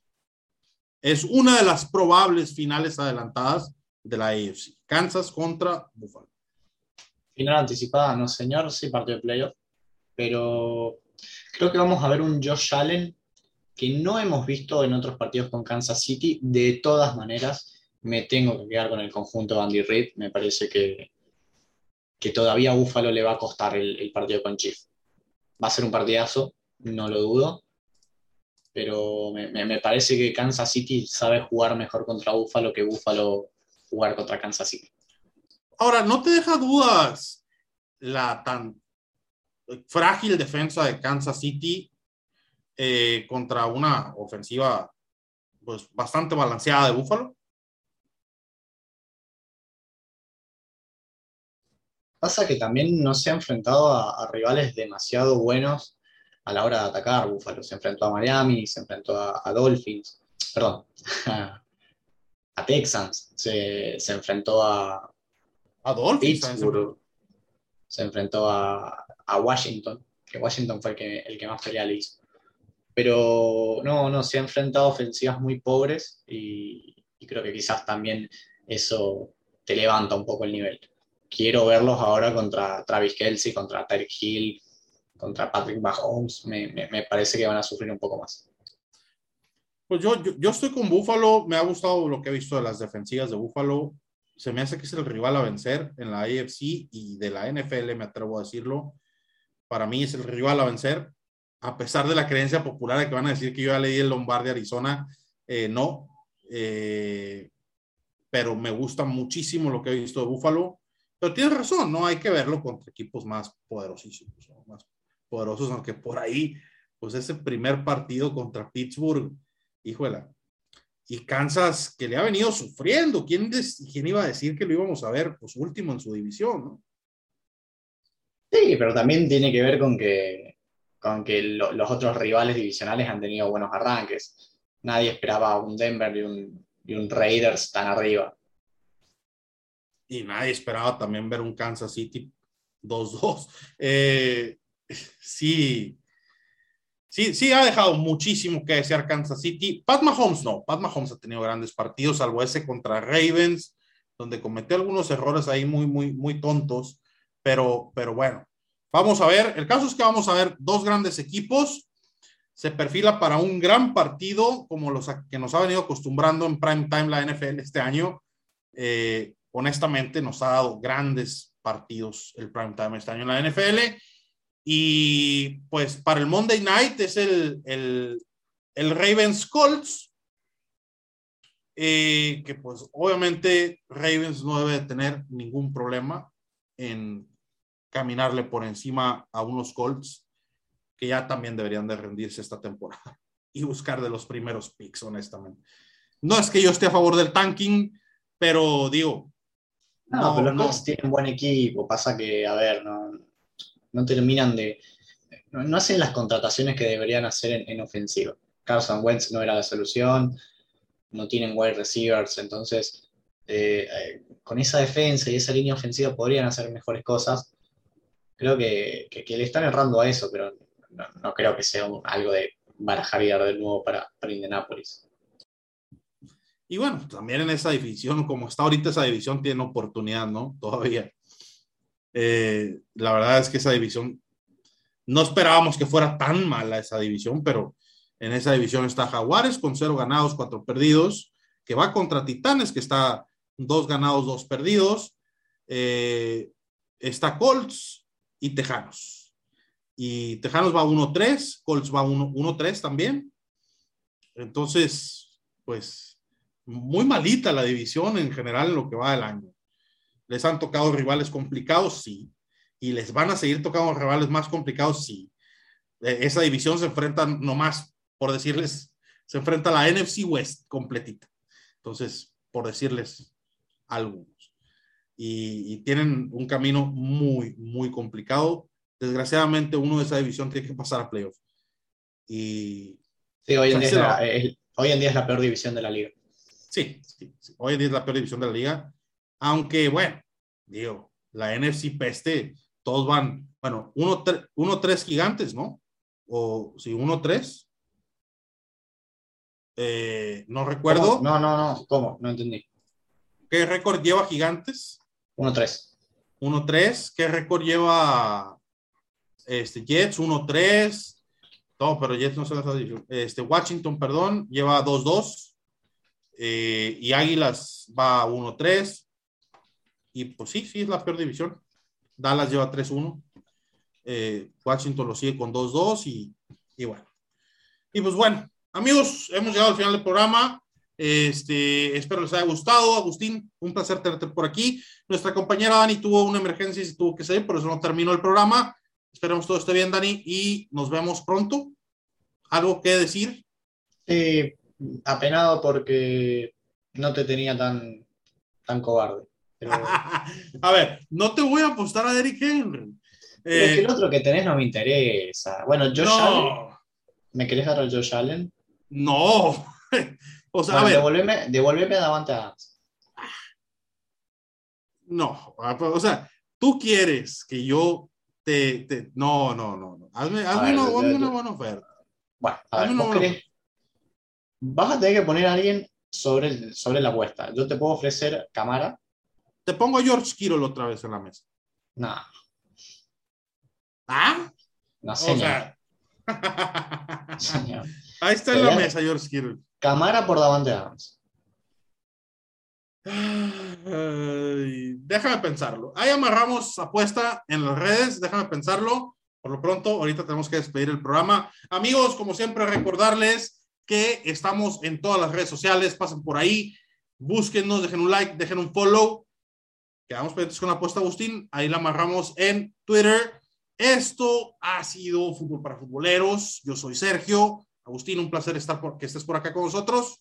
es una de las probables finales adelantadas de la AFC. Kansas contra Buffalo. Final anticipada, no señor, sí partido de playoff, pero creo que vamos a ver un Josh Allen que no hemos visto en otros partidos con Kansas City. De todas maneras, me tengo que quedar con el conjunto de Andy Reid. Me parece que, que todavía a Buffalo le va a costar el, partido con Chief. Va a ser un partidazo, no lo dudo, pero me, me- me parece que Kansas City sabe jugar mejor contra Buffalo que Buffalo jugar contra Kansas City. Ahora, ¿no te deja dudas la tan frágil defensa de Kansas City eh, contra una ofensiva pues bastante balanceada de Buffalo? Pasa que también no se ha enfrentado a, a rivales demasiado buenos a la hora de atacar. Buffalo se enfrentó a Miami, se enfrentó a, a Dolphins, perdón, a, Texans, se, se enfrentó a A Dolphins. Pittsburgh, se enfrentó a, a Washington, que Washington fue el que, el que más pelea le hizo. Pero no, no, se ha enfrentado a ofensivas muy pobres y, y creo que quizás también eso te levanta un poco el nivel. Quiero verlos ahora contra Travis Kelsey, contra Tyreek Hill, contra Patrick Mahomes. Me, me- me parece que van a sufrir un poco más. Pues yo, yo, yo estoy con Buffalo, me ha gustado lo que he visto de las defensivas de Buffalo. Se me hace que es el rival a vencer en la AFC y de la NFL, me atrevo a decirlo. Para mí es el rival a vencer, a pesar de la creencia popular de que van a decir que yo ya leí el Lombardi Arizona. eh, no, Eh, pero me gusta muchísimo lo que he visto de Buffalo. Pero tienes razón, no hay que verlo contra equipos más poderosísimos, más poderosos, aunque por ahí, pues ese primer partido contra Pittsburgh híjola. Y Kansas, que le ha venido sufriendo. ¿Quién, des- quién iba a decir que lo íbamos a ver? Pues último en su división, ¿no? Sí, pero también tiene que ver con que, con que lo- los otros rivales divisionales han tenido buenos arranques. Nadie esperaba un Denver y un, y un Raiders tan arriba. Y nadie esperaba también ver un Kansas City 2-2. Eh, sí, sí, sí ha dejado muchísimo que desear Kansas City. Pat Mahomes no, Pat Mahomes ha tenido grandes partidos, salvo ese contra Ravens, donde cometió algunos errores ahí muy, muy, muy tontos, pero, pero bueno, vamos a ver. El caso es que vamos a ver dos grandes equipos. Se perfila para un gran partido, como los que nos ha venido acostumbrando en prime time la NFL este año. Eh, honestamente, nos ha dado grandes partidos el prime time este año en la NFL. Y pues para el Monday Night es el, el, el Ravens Colts, eh, que pues obviamente Ravens no debe de tener ningún problema en caminarle por encima a unos Colts que ya también deberían de rendirse esta temporada y buscar de los primeros picks, honestamente. No es que yo esté a favor del tanking, pero digo, No, No, pero los no. Colts tienen buen equipo. Pasa que, a ver, no, no terminan de. No, no hacen las contrataciones que deberían hacer en, en ofensiva. Carson Wentz no era la solución, no tienen wide receivers, entonces eh, eh, con esa defensa y esa línea ofensiva podrían hacer mejores cosas. Creo que, que- le están errando a eso, pero no, no creo que sea un- algo de barajar y dar de nuevo para, para Indianapolis. Y bueno, también en esa división, como está ahorita esa división, tiene oportunidad, ¿no? Todavía. Eh, la verdad es que esa división, no esperábamos que fuera tan mala esa división, pero en esa división está Jaguares con cero ganados, cuatro perdidos, que va contra Titanes, que está dos ganados, dos perdidos. Eh, está Colts y Tejanos. Y Tejanos va 1-3, Colts va 1 1-3 también. Entonces, pues muy malita la división en general en lo que va del año. Les han tocado rivales complicados, sí. Y les van a seguir tocando rivales más complicados, sí. Eh, Esa división se enfrenta nomás, por decirles, se enfrenta a la NFC West completita. Entonces, por decirles algunos. Y, y tienen un camino muy, muy complicado. Desgraciadamente, uno de esa división tiene que pasar a playoff. Y Sí, hoy en, día es la, hoy en día es la peor división de la liga. Sí, sí, sí. hoy en día es la peor división de la liga. Aunque, bueno, digo, la NFC peste, todos van, bueno, 1-3 gigantes, ¿no? O si 1-3. Eh, no recuerdo. ¿Cómo? No, no, no. ¿Cómo? No entendí. ¿Qué récord lleva Gigantes? 1-3. 1-3. ¿Qué récord lleva este, Jets? 1-3. No, pero Jets no se las ha dicho. Este, Washington, perdón, lleva 2-2. Eh, y Águilas va 1-3. Y pues sí, sí, es la peor división. Dallas lleva 3-1. Eh, Washington lo sigue con 2-2 y, y bueno. Y pues bueno, amigos, hemos llegado al final del programa. Este, espero les haya gustado. Agustín, un placer tenerte por aquí. Nuestra compañera Dani tuvo una emergencia y se tuvo que salir, por eso no terminó el programa. Esperemos todo esté bien, Dani, y nos vemos pronto. ¿Algo que decir? Sí, apenado porque no te tenía tan, tan cobarde. Pero, a ver, no te voy a apostar a Derrick Henry. pero es que Eh, el otro que tenés no me interesa. Bueno, Josh Allen. no, ¿Me querés dar a Josh Allen? no. O sea, Bueno, a ver, a Davante Adams. no. O sea, tú quieres que yo te. te- no, no, no. no. Hazme, hazme ver, una, hazme una buena oferta. Bueno, a ver, vos querés- Vas a tener que poner a alguien sobre, el- sobre la apuesta. Yo te puedo ofrecer Camara. Te pongo a George Kittle otra vez en la mesa. No, ¿Ah? no O señor. sea. señor. Ahí está en la mesa, George Kittle. Camara por Davante Adams. Déjame pensarlo. Ahí amarramos apuesta en las redes. Déjame pensarlo. Por lo pronto, ahorita tenemos que despedir el programa. Amigos, como siempre, recordarles que estamos en todas las redes sociales. Pasen por ahí, búsquennos, dejen un like, dejen un follow. Quedamos pendientes con la apuesta, Agustín. Ahí la amarramos en Twitter. Esto ha sido Fútbol para Futboleros. Yo soy Sergio. Agustín, un placer estar por, que estés por acá con nosotros.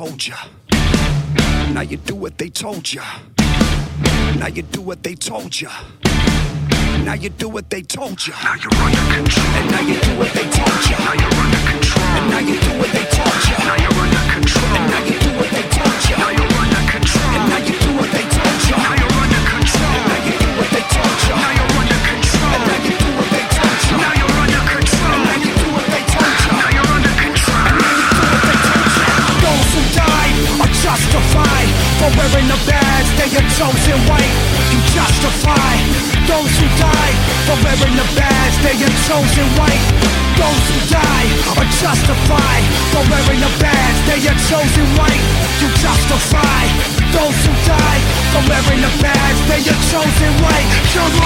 Told ya. Now you do what they told ya. Now you do what they told ya. Now you do what they told ya. Now you're under control. And now you do what they told ya. Now you're under control. And now you do what they told ya. Now you're under control. And now you do what they told ya. Now you're under control. And now you do what they told ya. For wearing the badge they are chosen white. You justify those who died for wearing the badge they are chosen white. Those who died are justified for wearing the badge they are chosen white. You justify those who died for wearing the badge they are chosen white. On.